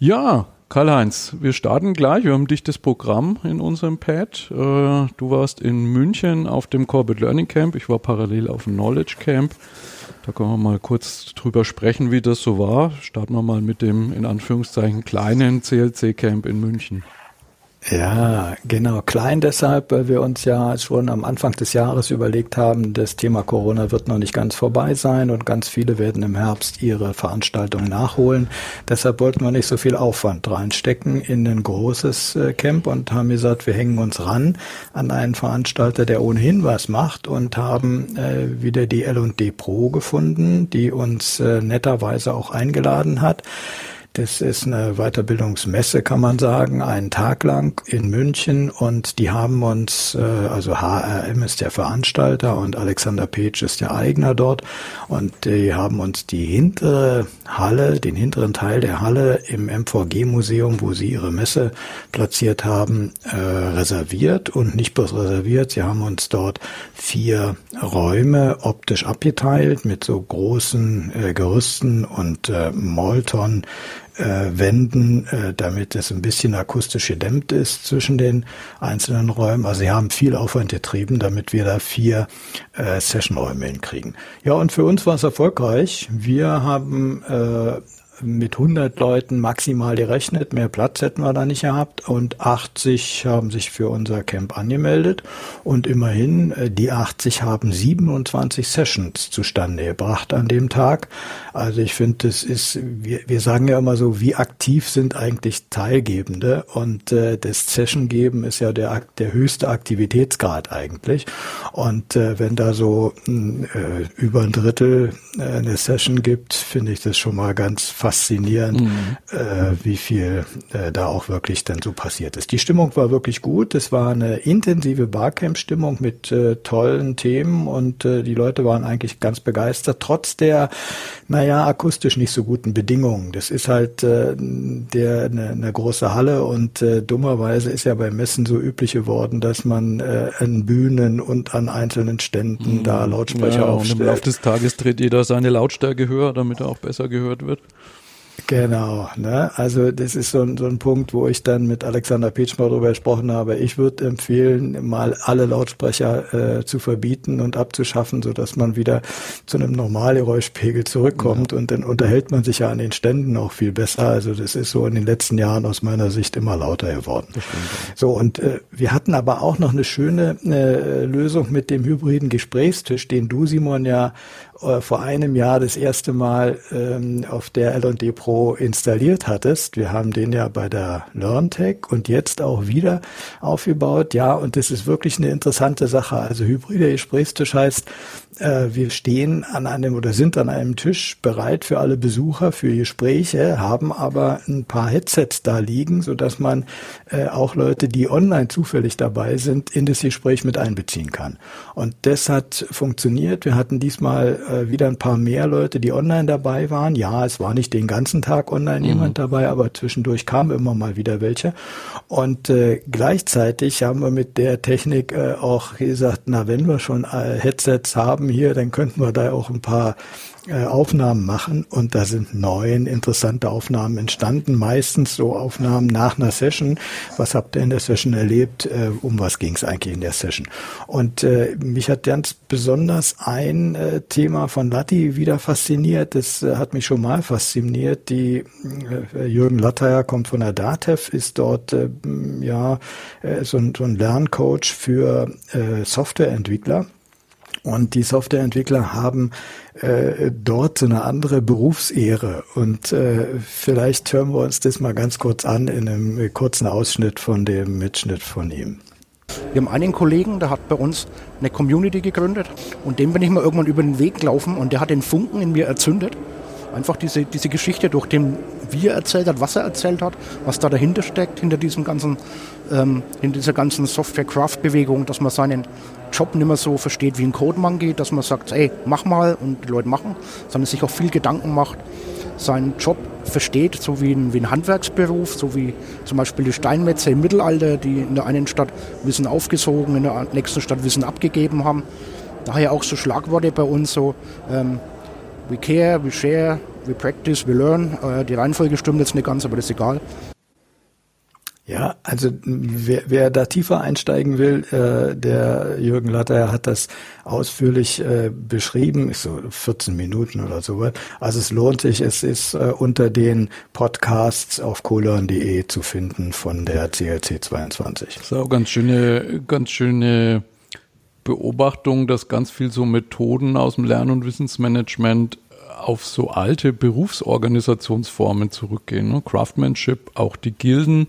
Ja, Karl-Heinz, wir starten gleich. Wir haben ein dichtes Programm in unserem Pad. Äh, du warst in München auf dem Corporate Learning Camp. Ich war parallel auf dem Knowledge Camp. Da können wir mal kurz drüber sprechen, wie das so war. Starten wir mal mit dem in Anführungszeichen kleinen CLC Camp in München. Ja, genau. Klein deshalb, weil wir uns ja schon am Anfang des Jahres überlegt haben, das Thema Corona wird noch nicht ganz vorbei sein und ganz viele werden im Herbst ihre Veranstaltung nachholen. Deshalb wollten wir nicht so viel Aufwand reinstecken in ein großes äh, Camp und haben gesagt, wir hängen uns ran an einen Veranstalter, der ohnehin was macht und haben äh, wieder die L&D Pro gefunden, die uns äh, netterweise auch eingeladen hat. Das ist eine Weiterbildungsmesse, kann man sagen, einen Tag lang in München. Und die haben uns, äh, also HRM ist der Veranstalter und Alexander Page ist der Eigner dort. Und die haben uns die hintere Halle, den hinteren Teil der Halle im MVG-Museum, wo sie ihre Messe platziert haben, äh, reserviert. Und nicht bloß reserviert, sie haben uns dort vier Räume optisch abgeteilt mit so großen äh, Gerüsten und Molton äh, Wänden, äh, damit es ein bisschen akustisch gedämmt ist zwischen den einzelnen Räumen. Also sie haben viel Aufwand getrieben, damit wir da vier äh, Sessionräume hinkriegen. Ja, und für uns war es erfolgreich. Wir haben äh, mit 100 Leuten maximal gerechnet. Mehr Platz hätten wir da nicht gehabt. Und 80 haben sich für unser Camp angemeldet. Und immerhin, äh, die 80 haben 27 Sessions zustande gebracht an dem Tag. Also ich finde, das ist, wir, wir sagen ja immer so, wie aktiv sind eigentlich Teilgebende? Und äh, das Session geben ist ja der, der höchste Aktivitätsgrad eigentlich. Und äh, wenn da so äh, über ein Drittel äh, eine Session gibt, finde ich das schon mal ganz faszinierend, mhm. äh, wie viel äh, da auch wirklich dann so passiert ist. Die Stimmung war wirklich gut. Es war eine intensive Barcamp-Stimmung mit äh, tollen Themen und äh, die Leute waren eigentlich ganz begeistert, trotz der, naja, akustisch nicht so guten Bedingungen. Das ist halt äh, der eine, eine große Halle und äh, dummerweise ist ja beim Messen so üblich geworden, dass man an Bühnen und an einzelnen Ständen mhm. da Lautsprecher ja, aufstellt. Und im Laufe des Tages dreht jeder seine Lautstärke höher, damit er auch besser gehört wird. Genau, ne? Also das ist so ein, so ein Punkt, wo ich dann mit Alexander Petsch mal darüber gesprochen habe. Ich würde empfehlen, mal alle Lautsprecher äh, zu verbieten und abzuschaffen, so dass man wieder zu einem Normalgeräuschpegel zurückkommt ja. und dann unterhält man sich ja an den Ständen auch viel besser. Also das ist so in den letzten Jahren aus meiner Sicht immer lauter geworden. So und äh, wir hatten aber auch noch eine schöne äh, Lösung mit dem hybriden Gesprächstisch, den du Simon ja äh, vor einem Jahr das erste Mal ähm, auf der L&D Pro installiert hattest. Wir haben den ja bei der LearnTech und jetzt auch wieder aufgebaut. Ja, und das ist wirklich eine interessante Sache. Also hybrider Gesprächstisch heißt, äh, wir stehen an einem oder sind an einem Tisch bereit für alle Besucher, für Gespräche, haben aber ein paar Headsets da liegen, so dass man äh, auch Leute, die online zufällig dabei sind, in das Gespräch mit einbeziehen kann. Und das hat funktioniert. Wir hatten diesmal äh, wieder ein paar mehr Leute, die online dabei waren. Ja, es war nicht den ganzen Tag online mhm. jemand dabei, aber zwischendurch kamen immer mal wieder welche. Und äh, gleichzeitig haben wir mit der Technik äh, auch gesagt, na, wenn wir schon äh, Headsets haben, haben hier, dann könnten wir da auch ein paar äh, Aufnahmen machen und da sind neun interessante Aufnahmen entstanden, meistens so Aufnahmen nach einer Session. Was habt ihr in der Session erlebt? Äh, um was ging es eigentlich in der Session? Und äh, mich hat ganz besonders ein Thema von Latti wieder fasziniert. Das hat mich schon mal fasziniert. Die Jürgen Latteyer kommt von der DATEV, ist dort ja so ein Lerncoach für Softwareentwickler und die Softwareentwickler haben äh, dort so eine andere Berufsehre. Und äh, vielleicht hören wir uns das mal ganz kurz an in einem kurzen Ausschnitt von dem Mitschnitt von ihm. Wir haben einen Kollegen, der hat bei uns eine Community gegründet und dem bin ich mal irgendwann über den Weg gelaufen und der hat den Funken in mir erzündet. Einfach diese, diese Geschichte, durch den wie er erzählt hat, was er erzählt hat, was da dahinter steckt, hinter diesem ganzen, ähm, in dieser ganzen Software-Craft-Bewegung, dass man seinen Job nicht mehr so versteht wie ein Codemann geht, dass man sagt, ey, mach mal und die Leute machen, sondern sich auch viel Gedanken macht, seinen Job versteht, so wie ein, wie ein Handwerksberuf, so wie zum Beispiel die Steinmetze im Mittelalter, die in der einen Stadt Wissen aufgesogen, in der nächsten Stadt Wissen abgegeben haben. Daher auch so Schlagworte bei uns so, ähm, We care, we share, we practice, we learn. Äh, die Reihenfolge stimmt jetzt nicht ganz, aber das ist egal. Ja, also wer, wer da tiefer einsteigen will, äh, der Jürgen Latter hat das ausführlich äh, beschrieben, ist so 14 Minuten oder so. Also es lohnt sich, es ist äh, unter den Podcasts auf colon.de zu finden von der CLC 22. Das ist auch ganz schöne, ganz schöne Beobachtung, dass ganz viel so Methoden aus dem Lern- und Wissensmanagement auf so alte Berufsorganisationsformen zurückgehen. Ne? Craftsmanship, auch die Gilden,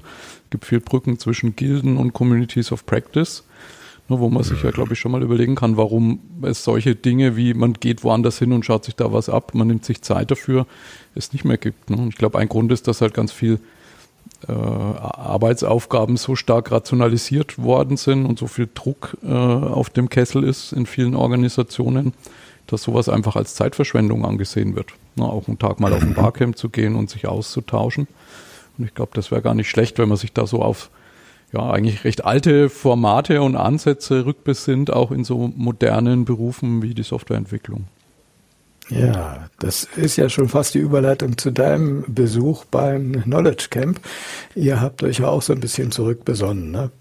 gibt viel Brücken zwischen Gilden und Communities of Practice, ne, wo man sich ja, glaube ich, schon mal überlegen kann, warum es solche Dinge wie man geht woanders hin und schaut sich da was ab, man nimmt sich Zeit dafür, es nicht mehr gibt. Ne? Und ich glaube, ein Grund ist, dass halt ganz viel äh, Arbeitsaufgaben so stark rationalisiert worden sind und so viel Druck äh, auf dem Kessel ist in vielen Organisationen, dass sowas einfach als Zeitverschwendung angesehen wird. Ne, auch einen Tag mal auf ein Barcamp zu gehen und sich auszutauschen. Und ich glaube, das wäre gar nicht schlecht, wenn man sich da so auf ja, eigentlich recht alte Formate und Ansätze rückbesinnt, auch in so modernen Berufen wie die Softwareentwicklung. Ja, das ist ja schon fast die Überleitung zu deinem Besuch beim Knowledge Camp. Ihr habt euch ja auch so ein bisschen zurückbesonnen, ne?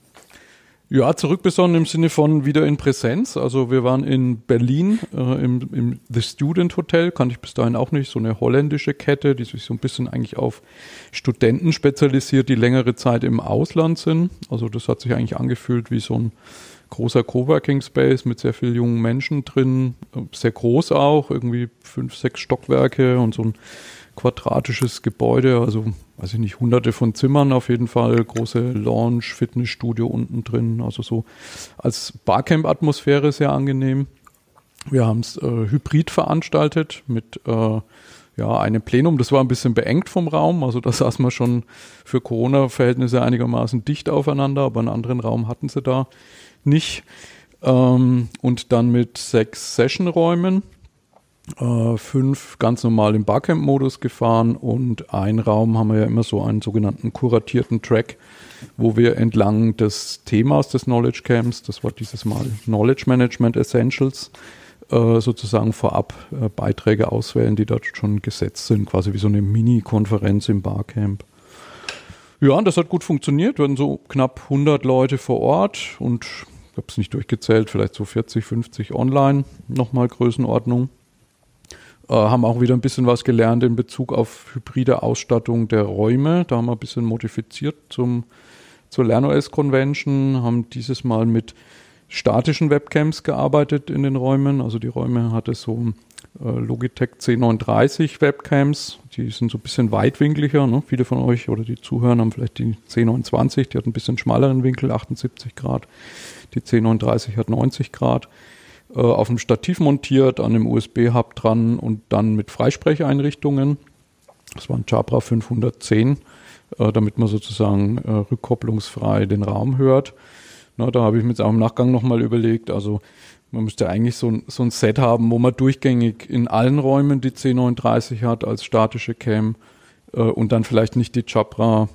Ja, zurückbesonnen im Sinne von wieder in Präsenz. Also wir waren in Berlin äh, im, im The Student Hotel, kannte ich bis dahin auch nicht, so eine holländische Kette, die sich so ein bisschen eigentlich auf Studenten spezialisiert, die längere Zeit im Ausland sind. Also das hat sich eigentlich angefühlt wie so ein großer Coworking Space mit sehr vielen jungen Menschen drin, sehr groß auch, irgendwie fünf, sechs Stockwerke und so ein quadratisches Gebäude, also weiß ich nicht, hunderte von Zimmern auf jeden Fall, große Lounge, Fitnessstudio unten drin, also so als Barcamp-Atmosphäre sehr angenehm. Wir haben es äh, hybrid veranstaltet mit äh, ja, einem Plenum. Das war ein bisschen beengt vom Raum, also da saß man schon für Corona-Verhältnisse einigermaßen dicht aufeinander, aber einen anderen Raum hatten sie da nicht. Ähm, und dann mit sechs Session-Räumen äh, fünf ganz normal im Barcamp-Modus gefahren und ein Raum haben wir ja immer so einen sogenannten kuratierten Track, wo wir entlang des Themas des Knowledge Camps, das war dieses Mal Knowledge Management Essentials, äh, sozusagen vorab äh, Beiträge auswählen, die dort schon gesetzt sind, quasi wie so eine Mini-Konferenz im Barcamp. Ja, und das hat gut funktioniert. Wir hatten so knapp 100 Leute vor Ort und habe es nicht durchgezählt, vielleicht so 40, 50 online, nochmal Größenordnung. Äh, haben auch wieder ein bisschen was gelernt in Bezug auf hybride Ausstattung der Räume. Da haben wir ein bisschen modifiziert zum, zur LernOS Convention, haben dieses Mal mit statischen Webcams gearbeitet in den Räumen. Also die Räume hatte so äh, Logitech C39 Webcams, die sind so ein bisschen weitwinkliger. Ne? Viele von euch oder die Zuhörer haben vielleicht die C29, die hat ein bisschen schmaleren Winkel, 78 Grad. Die C39 hat 90 Grad äh, auf dem Stativ montiert, an dem USB-Hub dran und dann mit Freisprecheinrichtungen. Das war ein Jabra 510, äh, damit man sozusagen äh, rückkopplungsfrei den Raum hört. Na, da habe ich mir jetzt auch im Nachgang nochmal überlegt, also man müsste eigentlich so ein, so ein Set haben, wo man durchgängig in allen Räumen die C39 hat als statische Cam äh, und dann vielleicht nicht die Jabra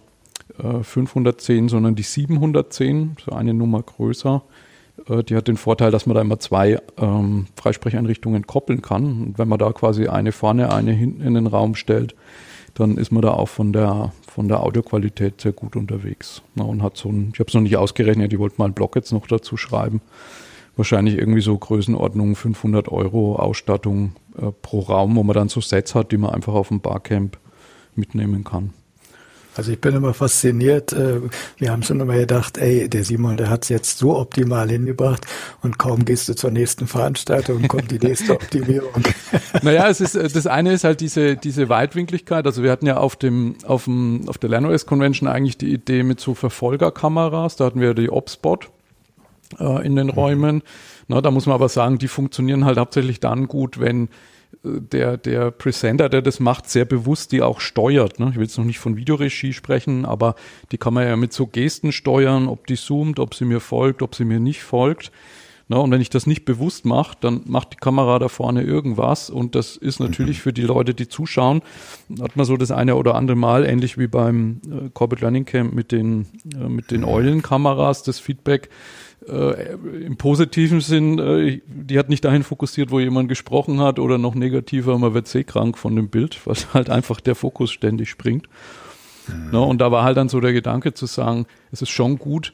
äh, 510, sondern die 710, so eine Nummer größer. Äh, die hat den Vorteil, dass man da immer zwei ähm, Freisprecheinrichtungen koppeln kann. Und wenn man da quasi eine vorne, eine hinten in den Raum stellt, dann ist man da auch von der, von der Audioqualität sehr gut unterwegs. Na, und hat so ein, ich habe es noch nicht ausgerechnet, ich wollte mal einen Blog jetzt noch dazu schreiben. Wahrscheinlich irgendwie so Größenordnung 500 Euro Ausstattung äh, pro Raum, wo man dann so Sets hat, die man einfach auf dem Barcamp mitnehmen kann. Also ich bin immer fasziniert. Äh, wir haben schon immer gedacht, ey, der Simon, der hat es jetzt so optimal hingebracht und kaum gehst du zur nächsten Veranstaltung, kommt die nächste Optimierung. Naja, es ist, äh, das eine ist halt diese, diese Weitwinkligkeit. Also wir hatten ja auf dem, auf dem, auf der LernOS Convention eigentlich die Idee mit so Verfolgerkameras. Da hatten wir die Obspot äh, in den mhm. Räumen. Na, da muss man aber sagen, die funktionieren halt hauptsächlich dann gut, wenn der, der Presenter, der das macht, sehr bewusst die auch steuert. Ne? Ich will jetzt noch nicht von Videoregie sprechen, aber die kann man ja mit so Gesten steuern, ob die zoomt, ob sie mir folgt, ob sie mir nicht folgt. Ne? Und wenn ich das nicht bewusst mache, dann macht die Kamera da vorne irgendwas und das ist natürlich für die Leute, die zuschauen, hat man so das eine oder andere Mal, ähnlich wie beim äh, Corporate Learning Camp mit den, äh, mit den Eulenkameras, das Feedback, äh, im positiven Sinn, äh, die hat nicht dahin fokussiert, wo jemand gesprochen hat oder noch negativer, man wird seekrank von dem Bild, weil halt einfach der Fokus ständig springt. Mhm. Ne, und da war halt dann so der Gedanke zu sagen, es ist schon gut,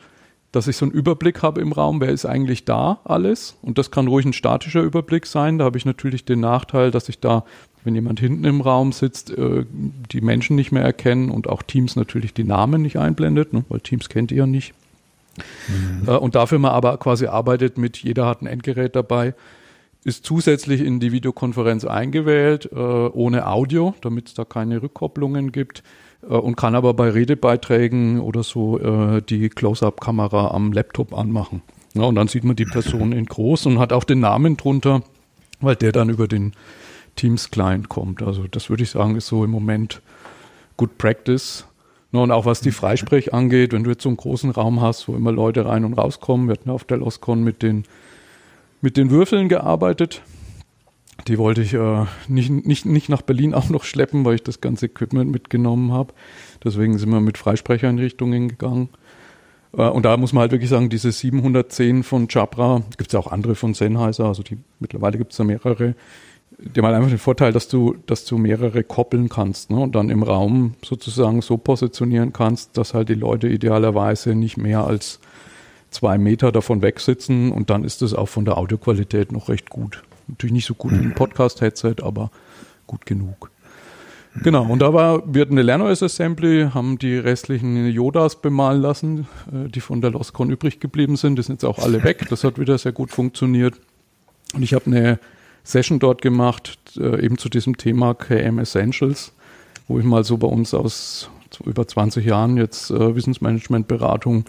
dass ich so einen Überblick habe im Raum, wer ist eigentlich da alles. Und das kann ruhig ein statischer Überblick sein. Da habe ich natürlich den Nachteil, dass ich da, wenn jemand hinten im Raum sitzt, äh, die Menschen nicht mehr erkennen und auch Teams natürlich die Namen nicht einblendet, ne, weil Teams kennt ihr ja nicht. Mhm. Und dafür man aber quasi arbeitet mit, jeder hat ein Endgerät dabei, ist zusätzlich in die Videokonferenz eingewählt, äh, ohne Audio, damit es da keine Rückkopplungen gibt äh, und kann aber bei Redebeiträgen oder so die Close-up-Kamera am Laptop anmachen. Und dann sieht man die Person in groß und hat auch den Namen drunter, weil der dann über den Teams-Client kommt. Also das würde ich sagen, ist so im Moment Good Practice. Ja, und auch was die Freisprech angeht, wenn du jetzt so einen großen Raum hast, wo immer Leute rein und rauskommen, wir hatten auf der Loscon mit den, mit den Würfeln gearbeitet. Die wollte ich äh, nicht, nicht, nicht nach Berlin auch noch schleppen, weil ich das ganze Equipment mitgenommen habe. Deswegen sind wir mit Freisprecheinrichtungen gegangen. Äh, und da muss man halt wirklich sagen, diese 710 von Jabra, gibt es ja auch andere von Sennheiser, also die, mittlerweile gibt es da mehrere, die haben einfach den Vorteil, dass du, dass du mehrere koppeln kannst ne? und dann im Raum sozusagen so positionieren kannst, dass halt die Leute idealerweise nicht mehr als zwei Meter davon wegsitzen und dann ist es auch von der Audioqualität noch recht gut. Natürlich nicht so gut wie ein Podcast-Headset, aber gut genug. Genau, und da war, wir hatten eine LernOS Assembly, haben die restlichen Yodas bemalen lassen, äh, die von der Loscon übrig geblieben sind. Die sind jetzt auch alle weg. Das hat wieder sehr gut funktioniert. Und ich habe eine Session dort gemacht, äh, eben zu diesem Thema KM Essentials, wo ich mal so bei uns aus über 20 Jahren jetzt äh, Wissensmanagement-Beratung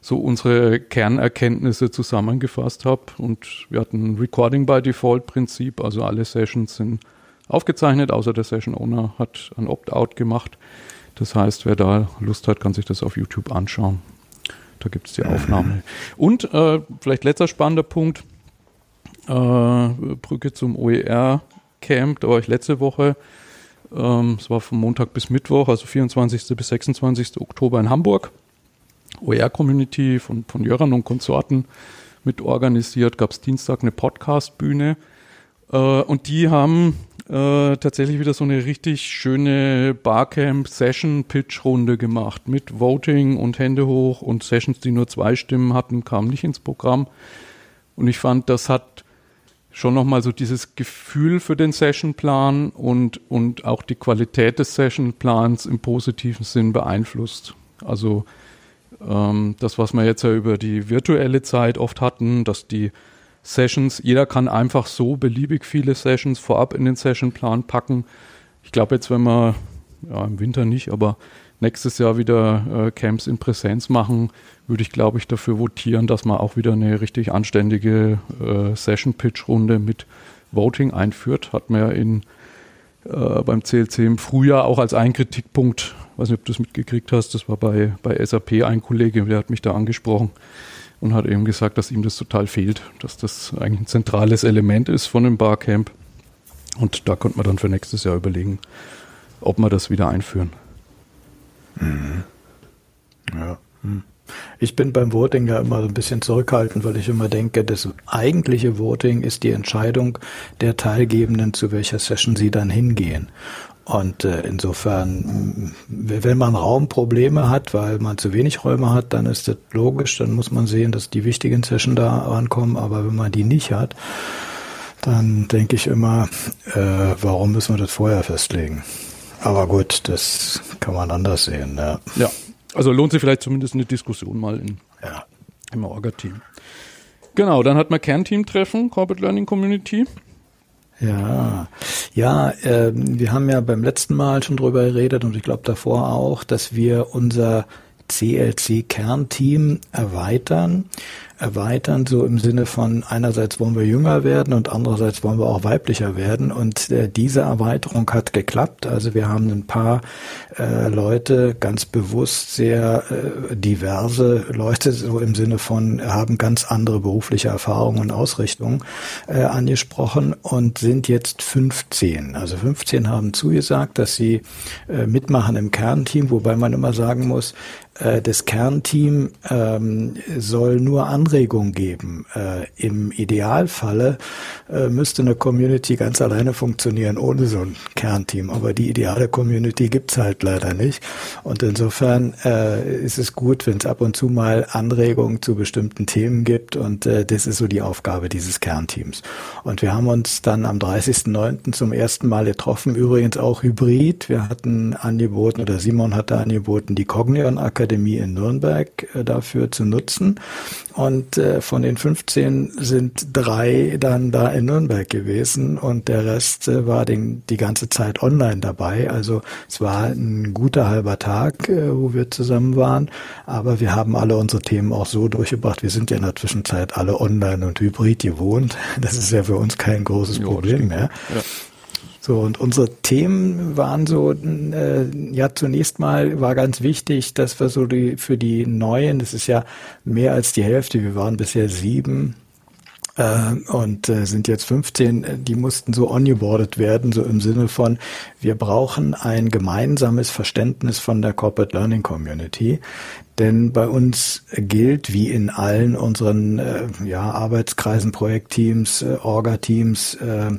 so unsere Kernerkenntnisse zusammengefasst habe. Und wir hatten Recording by Default Prinzip, also alle Sessions sind aufgezeichnet, außer der Session Owner hat ein Opt-out gemacht. Das heißt, wer da Lust hat, kann sich das auf YouTube anschauen. Da gibt es die Aufnahme. Und äh, vielleicht letzter spannender Punkt, Brücke zum OER-Camp, da war ich letzte Woche. Ähm, es war von Montag bis Mittwoch, also 24. bis 26. Oktober in Hamburg. OER-Community von, von Jöran und Konsorten mit organisiert, gab es Dienstag eine Podcast-Bühne. Äh, und die haben äh, tatsächlich wieder so eine richtig schöne Barcamp-Session-Pitch-Runde gemacht mit Voting und Hände hoch und Sessions, die nur zwei Stimmen hatten, kamen nicht ins Programm. Und ich fand, das hat schon nochmal so dieses Gefühl für den Sessionplan und, und auch die Qualität des Sessionplans im positiven Sinn beeinflusst. Also ähm, das, was wir jetzt ja über die virtuelle Zeit oft hatten, dass die Sessions, jeder kann einfach so beliebig viele Sessions vorab in den Sessionplan packen. Ich glaube jetzt, wenn wir, ja im Winter nicht, aber nächstes Jahr wieder äh, Camps in Präsenz machen, würde ich, glaube ich, dafür votieren, dass man auch wieder eine richtig anständige äh, Session-Pitch-Runde mit Voting einführt. Hat man ja in, äh, beim CLC im Frühjahr auch als ein Kritikpunkt weiß nicht, ob du es mitgekriegt hast, das war bei, bei SAP ein Kollege, der hat mich da angesprochen und hat eben gesagt, dass ihm das total fehlt, dass das eigentlich ein zentrales Element ist von dem Barcamp. Und da könnte man dann für nächstes Jahr überlegen, ob wir das wieder einführen. Mhm. Ja. Hm. Ich bin beim Voting ja immer so ein bisschen zurückhaltend, weil ich immer denke, das eigentliche Voting ist die Entscheidung der Teilgebenden, zu welcher Session sie dann hingehen. Und äh, insofern, wenn man Raumprobleme hat, weil man zu wenig Räume hat, dann ist das logisch, dann muss man sehen, dass die wichtigen Sessions da rankommen. Aber wenn man die nicht hat, dann denke ich immer, äh, warum müssen wir das vorher festlegen? Aber gut, das kann man anders sehen. Ja, ja also lohnt sich vielleicht zumindest eine Diskussion mal in, ja. im Orga-Team. Genau, dann hat man Kernteam-Treffen, Corporate Learning Community. Ja, ja, äh, wir haben ja beim letzten Mal schon drüber geredet und ich glaube davor auch, dass wir unser CLC-Kernteam erweitern. Erweitern, so im Sinne von einerseits wollen wir jünger werden und andererseits wollen wir auch weiblicher werden. Und äh, diese Erweiterung hat geklappt. Also wir haben ein paar äh, Leute ganz bewusst sehr äh, diverse Leute, so im Sinne von haben ganz andere berufliche Erfahrungen und Ausrichtungen äh, angesprochen und sind jetzt 15. Also 15 haben zugesagt, dass sie äh, mitmachen im Kernteam, wobei man immer sagen muss, das Kernteam ähm, soll nur Anregungen geben. Äh, Im Idealfalle äh, müsste eine Community ganz alleine funktionieren, ohne so ein Kernteam. Aber die ideale Community gibt's halt leider nicht. Und insofern äh, ist es gut, wenn es ab und zu mal Anregungen zu bestimmten Themen gibt. Und äh, das ist so die Aufgabe dieses Kernteams. Und wir haben uns dann am 30.09. zum ersten Mal getroffen, übrigens auch hybrid. Wir hatten angeboten, oder Simon hatte angeboten, die Cognion Akademie in Nürnberg äh, dafür zu nutzen. Und äh, von den 15 sind drei dann da in Nürnberg gewesen und der Rest äh, war den, die ganze Zeit online dabei. Also es war ein guter halber Tag, wo wir zusammen waren, aber wir haben alle unsere Themen auch so durchgebracht. Wir sind ja in der Zwischenzeit alle online und hybrid gewohnt. Das ist ja für uns kein großes Problem mehr. Ja. So, und unsere Themen waren so, äh, ja, zunächst mal war ganz wichtig, dass wir so die, für die Neuen, das ist ja mehr als die Hälfte, wir waren bisher sieben, äh, und äh, sind jetzt 15, die mussten so ongeboardet werden, so im Sinne von, wir brauchen ein gemeinsames Verständnis von der Corporate Learning Community. Denn bei uns gilt, wie in allen unseren äh, ja, Arbeitskreisen, Projektteams, äh, Orga-Teams, äh,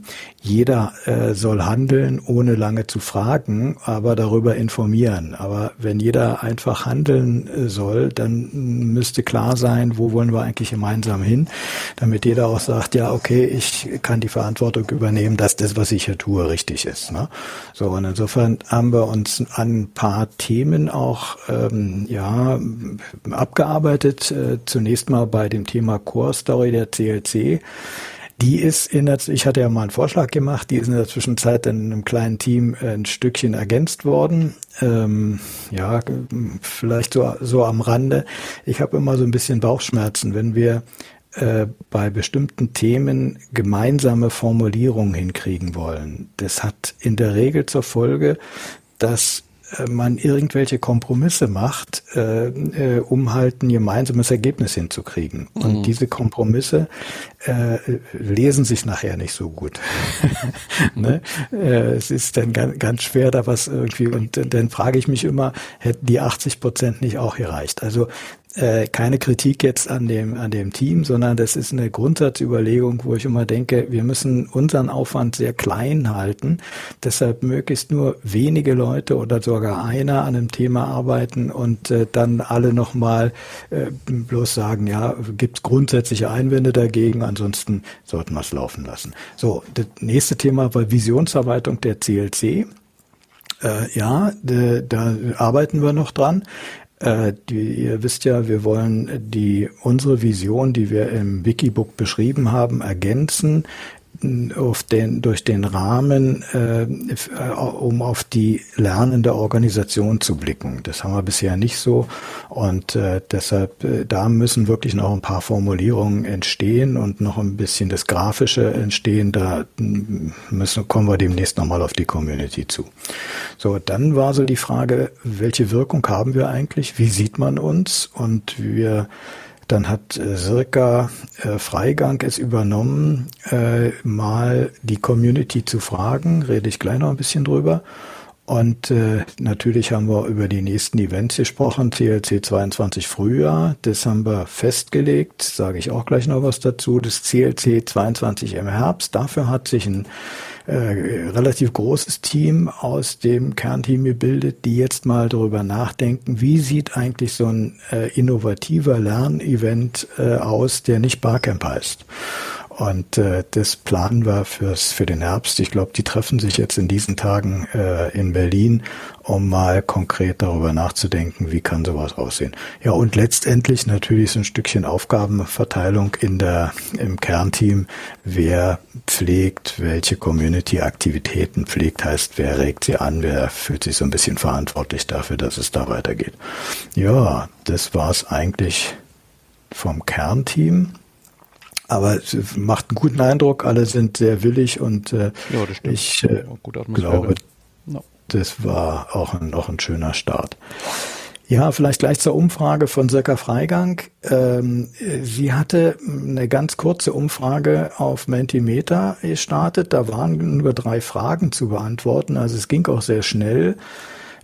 jeder äh, soll handeln, ohne lange zu fragen, aber darüber informieren. Aber wenn jeder einfach handeln äh, soll, dann müsste klar sein, wo wollen wir eigentlich gemeinsam hin, damit jeder auch sagt, ja, okay, ich kann die Verantwortung übernehmen, dass das, was ich hier tue, richtig ist. Ne? So, und insofern haben wir uns an ein paar Themen auch ähm, ja abgearbeitet. Äh, zunächst mal bei dem Thema Core Story der CLC. Die ist in der, ich hatte ja mal einen Vorschlag gemacht, die ist in der Zwischenzeit in einem kleinen Team ein Stückchen ergänzt worden. Ähm, ja, vielleicht so, so am Rande. Ich habe immer so ein bisschen Bauchschmerzen, wenn wir äh, bei bestimmten Themen gemeinsame Formulierungen hinkriegen wollen. Das hat in der Regel zur Folge, dass äh, man irgendwelche Kompromisse macht, äh, äh, um halt ein gemeinsames Ergebnis hinzukriegen. Mhm. Und diese Kompromisse äh, lesen sich nachher nicht so gut. ne? äh, es ist dann ganz, ganz schwer, da was irgendwie, und dann frage ich mich immer, hätten die 80 Prozent nicht auch gereicht? Also äh, keine Kritik jetzt an dem, an dem Team, sondern das ist eine Grundsatzüberlegung, wo ich immer denke, wir müssen unseren Aufwand sehr klein halten. Deshalb möglichst nur wenige Leute oder sogar einer an einem Thema arbeiten und äh, dann alle nochmal äh, bloß sagen, ja, gibt es grundsätzliche Einwände dagegen, ansonsten sollten wir es laufen lassen. So, das nächste Thema war Visionsarbeitung der CLC. Äh, ja, da arbeiten wir noch dran. Äh, die, ihr wisst ja, wir wollen die unsere Vision, die wir im Wikibook beschrieben haben, ergänzen den, durch den Rahmen, äh, um auf die lernende Organisation zu blicken. Das haben wir bisher nicht so und äh, deshalb, äh, da müssen wirklich noch ein paar Formulierungen entstehen und noch ein bisschen das Grafische entstehen. Da müssen, kommen wir demnächst nochmal auf die Community zu. So, dann war so die Frage, welche Wirkung haben wir eigentlich? Wie sieht man uns? Und wir dann hat äh, Sirka äh, Freigang es übernommen, äh, mal die Community zu fragen, rede ich gleich noch ein bisschen drüber. Und äh, natürlich haben wir über die nächsten Events gesprochen, CLC 22 Frühjahr, das haben wir festgelegt, sage ich auch gleich noch was dazu, das CLC 22 im Herbst, dafür hat sich ein äh, relativ großes Team aus dem Kernteam gebildet, die jetzt mal darüber nachdenken, wie sieht eigentlich so ein äh, innovativer Lernevent äh, aus, der nicht Barcamp heißt. Und äh, das planen wir fürs, für den Herbst. Ich glaube, die treffen sich jetzt in diesen Tagen äh, in Berlin, um mal konkret darüber nachzudenken, wie kann sowas aussehen. Ja, und letztendlich natürlich so ein Stückchen Aufgabenverteilung in der, im Kernteam. Wer pflegt, welche Community-Aktivitäten pflegt, heißt, wer regt sie an, wer fühlt sich so ein bisschen verantwortlich dafür, dass es da weitergeht. Ja, das war's eigentlich vom Kernteam. Aber es macht einen guten Eindruck, alle sind sehr willig und äh, ja, ich äh, glaube, no. das war auch ein, noch ein schöner Start. Ja, vielleicht gleich zur Umfrage von Söcker Freigang. Ähm, sie hatte eine ganz kurze Umfrage auf Mentimeter gestartet. Da waren nur drei Fragen zu beantworten. Also es ging auch sehr schnell.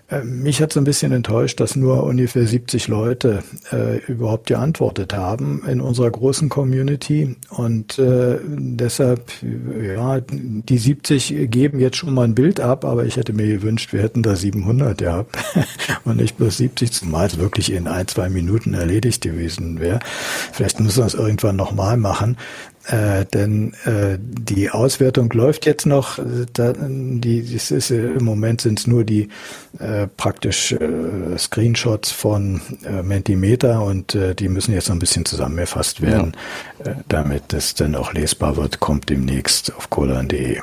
Äh, mich hat so ein bisschen enttäuscht, dass nur ungefähr 70 Leute äh, überhaupt geantwortet haben in unserer großen Community. Und äh, deshalb, ja, die 70 geben jetzt schon mal ein Bild ab, aber ich hätte mir gewünscht, wir hätten da 700 gehabt und nicht bloß 70, zumal es wirklich in ein, zwei Minuten erledigt gewesen wäre. Vielleicht müssen wir es irgendwann nochmal machen. Äh, denn äh, die Auswertung läuft jetzt noch. Da, die, das ist, äh, Im Moment sind es nur die äh, praktisch äh, Screenshots von äh, Mentimeter und äh, die müssen jetzt noch ein bisschen zusammengefasst werden, ja. äh, damit es dann auch lesbar wird, kommt demnächst auf kolan.de.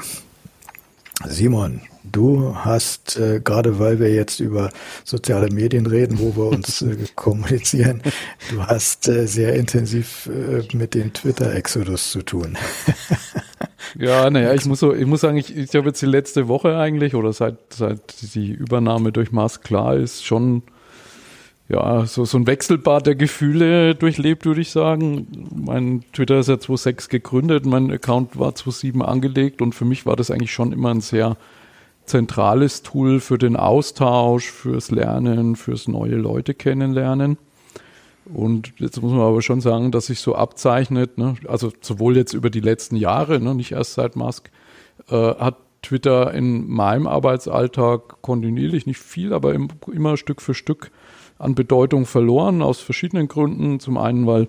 Simon, Du hast, äh, gerade weil wir jetzt über soziale Medien reden, wo wir uns äh, kommunizieren, du hast äh, sehr intensiv äh, mit dem Twitter-Exodus zu tun. ja, naja, ich muss so, ich muss sagen, ich, ich habe jetzt die letzte Woche eigentlich oder seit, seit die Übernahme durch Mars klar ist, schon ja, so, so ein Wechselbad der Gefühle durchlebt, würde ich sagen. Mein Twitter ist ja 2006 gegründet, mein Account war 2007 angelegt und für mich war das eigentlich schon immer ein sehr zentrales Tool für den Austausch, fürs Lernen, fürs neue Leute kennenlernen. Und jetzt muss man aber schon sagen, dass sich so abzeichnet, ne, also sowohl jetzt über die letzten Jahre, ne, nicht erst seit Musk, äh, hat Twitter in meinem Arbeitsalltag kontinuierlich nicht viel, aber im, immer Stück für Stück an Bedeutung verloren, aus verschiedenen Gründen. Zum einen, weil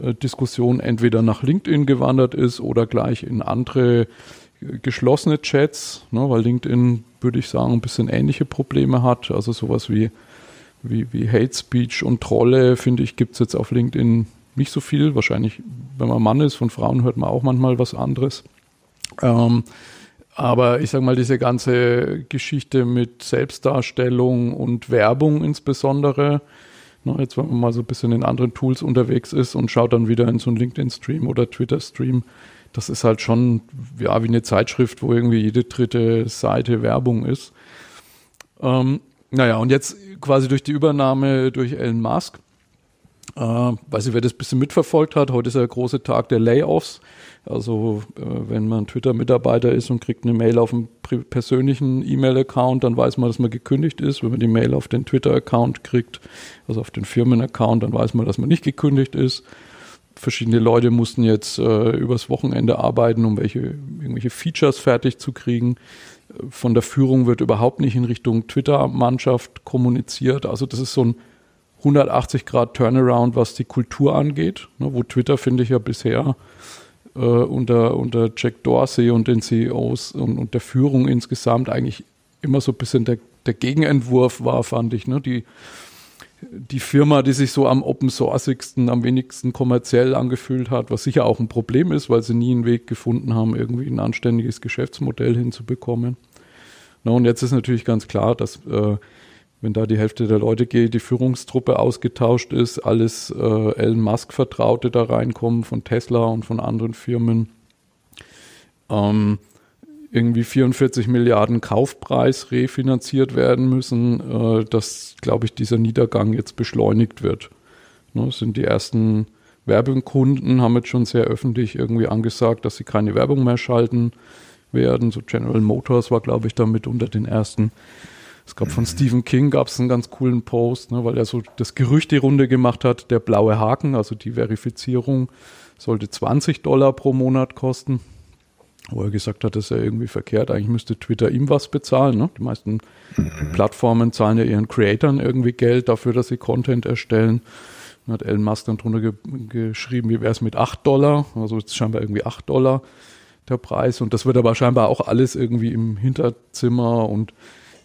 äh, Diskussion entweder nach LinkedIn gewandert ist oder gleich in andere geschlossene Chats, ne, weil LinkedIn, würde ich sagen, ein bisschen ähnliche Probleme hat. Also sowas wie, wie, wie Hate Speech und Trolle, finde ich, gibt es jetzt auf LinkedIn nicht so viel. Wahrscheinlich, wenn man Mann ist, von Frauen hört man auch manchmal was anderes. Ähm, aber ich sage mal, diese ganze Geschichte mit Selbstdarstellung und Werbung insbesondere, ne, jetzt wenn man mal so ein bisschen in anderen Tools unterwegs ist und schaut dann wieder in so einen LinkedIn-Stream oder Twitter-Stream, das ist halt schon ja, wie eine Zeitschrift, wo irgendwie jede dritte Seite Werbung ist. Ähm, naja, und jetzt quasi durch die Übernahme durch Elon Musk, äh, weiß ich, wer das ein bisschen mitverfolgt hat, heute ist der große Tag der Layoffs. Also äh, wenn man Twitter-Mitarbeiter ist und kriegt eine Mail auf einen persönlichen E-Mail-Account, dann weiß man, dass man gekündigt ist. Wenn man die Mail auf den Twitter-Account kriegt, also auf den Firmen-Account, dann weiß man, dass man nicht gekündigt ist verschiedene Leute mussten jetzt äh, übers Wochenende arbeiten, um welche, irgendwelche Features fertig zu kriegen. Von der Führung wird überhaupt nicht in Richtung Twitter-Mannschaft kommuniziert. Also das ist so ein 180 Grad Turnaround, was die Kultur angeht, ne, wo Twitter, finde ich ja bisher äh, unter, unter Jack Dorsey und den CEOs und, und, der Führung insgesamt eigentlich immer so ein bisschen der, der Gegenentwurf war, fand ich. Ne? Die die Firma, die sich so am open sourcigsten, am wenigsten kommerziell angefühlt hat, was sicher auch ein Problem ist, weil sie nie einen Weg gefunden haben, irgendwie ein anständiges Geschäftsmodell hinzubekommen. Na, und jetzt ist natürlich ganz klar, dass äh, wenn da die Hälfte der Leute geht, die Führungstruppe ausgetauscht ist, alles äh, Elon Musk Vertraute da reinkommen von Tesla und von anderen Firmen. Ähm, irgendwie 44 Milliarden Kaufpreis refinanziert werden müssen, äh, dass, glaube ich, dieser Niedergang jetzt beschleunigt wird. Ne, sind die ersten Werbekunden, haben jetzt schon sehr öffentlich irgendwie angesagt, dass sie keine Werbung mehr schalten werden. So General Motors war, glaube ich, damit unter den ersten. Es gab von. Stephen King gab es einen ganz coolen Post, ne, weil er so das Gerücht die Runde gemacht hat, der blaue Haken, also die Verifizierung, sollte 20 Dollar pro Monat kosten wo er gesagt hat, das ist ja irgendwie verkehrt. Eigentlich müsste Twitter ihm was bezahlen. Ne? Die meisten mhm. Plattformen zahlen ja ihren Creatoren irgendwie Geld dafür, dass sie Content erstellen. Dann hat Elon Musk dann drunter ge geschrieben, wie wäre es mit 8 Dollar? Also jetzt scheinbar irgendwie 8 Dollar der Preis. Und das wird aber scheinbar auch alles irgendwie im Hinterzimmer und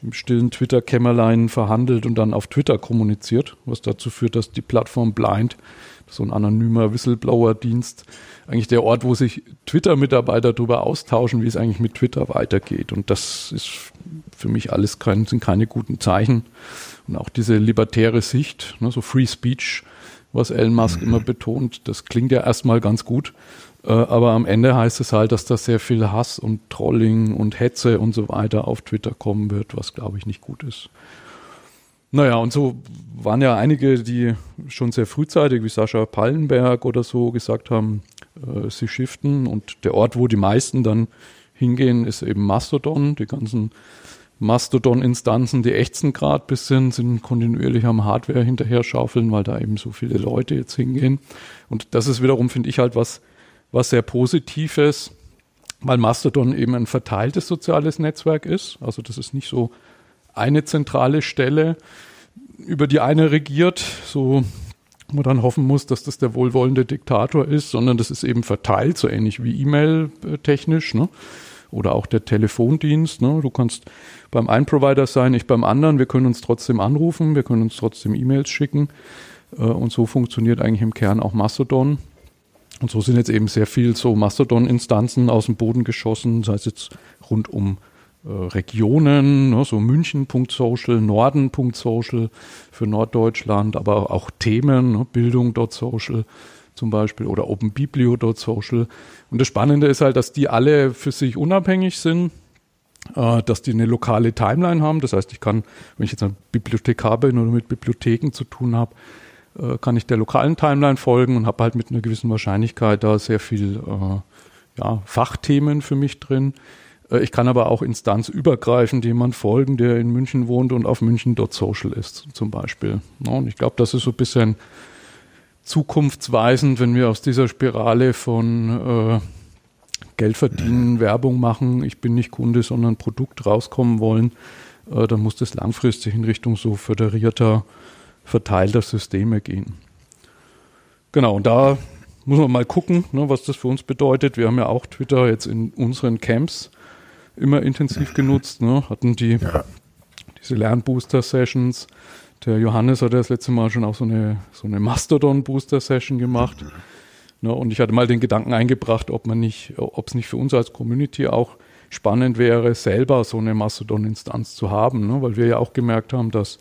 im stillen Twitter-Kämmerlein verhandelt und dann auf Twitter kommuniziert, was dazu führt, dass die Plattform Blind, so ein anonymer Whistleblower-Dienst, eigentlich der Ort, wo sich Twitter-Mitarbeiter darüber austauschen, wie es eigentlich mit Twitter weitergeht. Und das ist für mich alles kein, sind keine guten Zeichen. Und auch diese libertäre Sicht, ne, so Free Speech was Elon Musk immer betont. Das klingt ja erstmal ganz gut. Äh, aber am Ende heißt es halt, dass da sehr viel Hass und Trolling und Hetze und so weiter auf Twitter kommen wird, was glaube ich nicht gut ist. Naja, und so waren ja einige, die schon sehr frühzeitig, wie Sascha Pallenberg oder so, gesagt haben, äh, sie shiften. Und der Ort, wo die meisten dann hingehen, ist eben Mastodon. Die ganzen Mastodon-Instanzen, die ächzen gerade bisschen, sind kontinuierlich am Hardware hinterher schaufeln, weil da eben so viele Leute jetzt hingehen. Und das ist wiederum, finde ich, halt was, was sehr Positives, weil Mastodon eben ein verteiltes soziales Netzwerk ist. Also das ist nicht so eine zentrale Stelle, über die eine regiert, so man dann hoffen muss, dass das der wohlwollende Diktator ist, sondern das ist eben verteilt, so ähnlich wie E-Mail technisch, ne? Oder auch der Telefondienst. Ne? Du kannst beim einen Provider sein, ich beim anderen. Wir können uns trotzdem anrufen, wir können uns trotzdem E-Mails schicken. Äh, und so funktioniert eigentlich im Kern auch Mastodon. Und so sind jetzt eben sehr viel so Mastodon-Instanzen aus dem Boden geschossen, sei es jetzt rund um äh, Regionen, ne, so München.social, Norden.social für Norddeutschland, aber auch Themen, ne, Bildung.social zum Beispiel oder OpenBiblio.social. Und das Spannende ist halt, dass die alle für sich unabhängig sind, äh, dass die eine lokale Timeline haben. Das heißt, ich kann, wenn ich jetzt ein Bibliothekar bin oder mit Bibliotheken zu tun habe, äh, kann ich der lokalen Timeline folgen und habe halt mit einer gewissen Wahrscheinlichkeit da sehr viel äh, ja, Fachthemen für mich drin. Äh, ich kann aber auch instanzübergreifend jemand folgen, der in München wohnt und auf München.social ist, zum Beispiel. Und ich glaube, das ist so ein bisschen zukunftsweisend, wenn wir aus dieser Spirale von äh, Geld verdienen, Werbung machen, ich bin nicht Kunde, sondern Produkt rauskommen wollen, äh, dann muss das langfristig in Richtung so föderierter verteilter Systeme gehen. Genau, und da muss man mal gucken, ne, was das für uns bedeutet. Wir haben ja auch Twitter jetzt in unseren Camps immer intensiv genutzt, ne, hatten die ja. diese Lernbooster-Sessions. Der Johannes hat ja das letzte Mal schon auch so eine, so eine Mastodon-Booster-Session gemacht. Mhm. Ne, und ich hatte mal den Gedanken eingebracht, ob man nicht, ob es nicht für uns als Community auch spannend wäre, selber so eine Mastodon-Instanz zu haben, ne, weil wir ja auch gemerkt haben, dass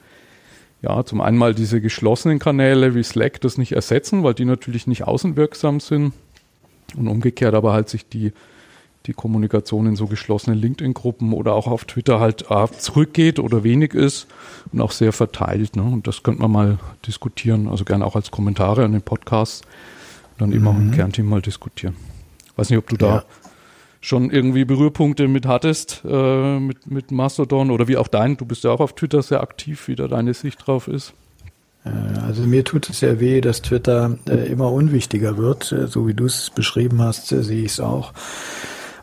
ja, zum einen mal diese geschlossenen Kanäle wie Slack das nicht ersetzen, weil die natürlich nicht außenwirksam sind und umgekehrt aber halt sich die, die Kommunikation in so geschlossenen LinkedIn-Gruppen oder auch auf Twitter halt äh, zurückgeht oder wenig ist und auch sehr verteilt. Ne? Und das könnte man mal diskutieren, also gerne auch als Kommentare an den Podcasts, dann eben mhm. auch im Kernteam mal diskutieren. Weiß nicht, ob du da ja schon irgendwie Berührpunkte mit hattest, äh, mit, mit Mastodon oder wie auch dein, du bist ja auch auf Twitter sehr aktiv, wie da deine Sicht drauf ist. Äh, also mir tut es sehr weh, dass Twitter äh, immer unwichtiger wird. Äh, so wie du es beschrieben hast, äh, sehe ich es auch.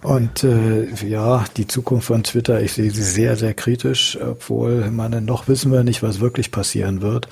Und äh, ja, die Zukunft von Twitter, ich sehe sie sehr, sehr kritisch, obwohl man noch wissen wir nicht, was wirklich passieren wird.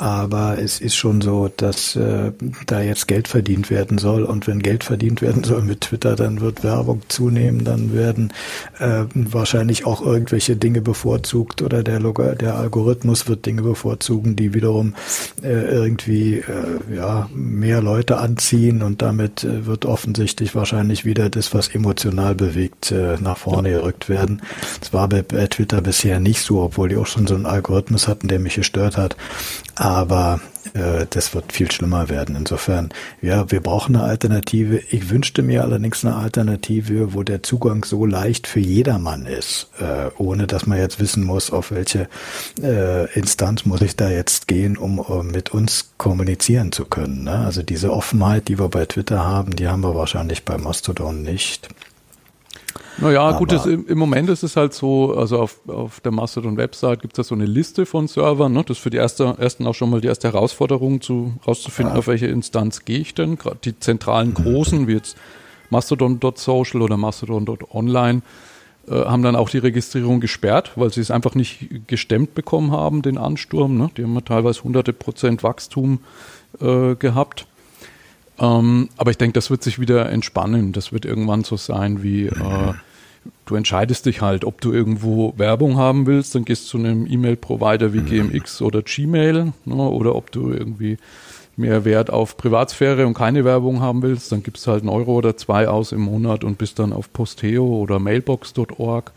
Aber es ist schon so, dass äh, da jetzt Geld verdient werden soll. Und wenn Geld verdient werden soll mit Twitter, dann wird Werbung zunehmen, dann werden äh, wahrscheinlich auch irgendwelche Dinge bevorzugt oder der, Log der Algorithmus wird Dinge bevorzugen, die wiederum äh, irgendwie äh, ja, mehr Leute anziehen und damit äh, wird offensichtlich wahrscheinlich wieder das, was emotional bewegt, äh, nach vorne gerückt werden. Das war bei, bei Twitter bisher nicht so, obwohl die auch schon so einen Algorithmus hatten, der mich gestört hat aber äh, das wird viel schlimmer werden. Insofern, ja, wir brauchen eine Alternative. Ich wünschte mir allerdings eine Alternative, wo der Zugang so leicht für jedermann ist, äh, ohne dass man jetzt wissen muss, auf welche äh, Instanz muss ich da jetzt gehen, um, um mit uns kommunizieren zu können. Ne? Also diese Offenheit, die wir bei Twitter haben, die haben wir wahrscheinlich bei Mastodon nicht. Naja, Aber gut, das, im, Moment ist es halt so, also auf, auf der Mastodon-Website gibt es da so eine Liste von Servern, ne? das ist für die erste, ersten auch schon mal die erste Herausforderung, zu, rauszufinden, ja. auf welche Instanz gehe ich denn. Gerade die zentralen großen, wie jetzt Mastodon.social oder Mastodon.online, äh, haben dann auch die Registrierung gesperrt, weil sie es einfach nicht gestemmt bekommen haben, den Ansturm. Ne? Die haben teilweise hunderte Prozent Wachstum äh, gehabt. Ähm, aber ich denke, das wird sich wieder entspannen. Das wird irgendwann so sein wie, äh, du entscheidest dich halt, ob du irgendwo Werbung haben willst, dann gehst du zu einem E-Mail-Provider wie GMX oder Gmail, ne, oder ob du irgendwie mehr Wert auf Privatsphäre und keine Werbung haben willst, dann gibst du halt einen Euro oder zwei aus im Monat und bist dann auf Posteo oder Mailbox.org.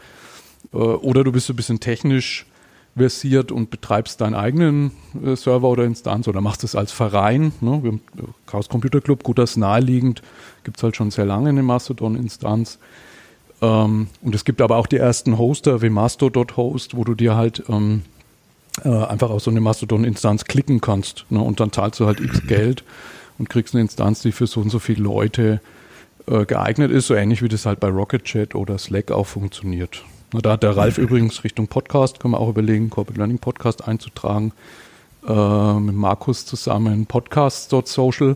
Äh, oder du bist ein bisschen technisch versiert und betreibst deinen eigenen äh, Server oder Instanz oder machst es als Verein. Ne? Wir, Chaos Computer Club, gut, das ist naheliegend, gibt es halt schon sehr lange eine Mastodon-Instanz. Ähm, und es gibt aber auch die ersten Hoster wie Masto.host, wo du dir halt ähm, äh, einfach auf so eine Mastodon-Instanz klicken kannst. Ne? Und dann zahlst du halt x Geld und kriegst eine Instanz, die für so und so viele Leute äh, geeignet ist, so ähnlich wie das halt bei Rocket Chat oder Slack auch funktioniert. Da hat der Ralf übrigens Richtung Podcast, können wir auch überlegen, Corporate Learning Podcast einzutragen, äh, mit Markus zusammen Podcasts.social.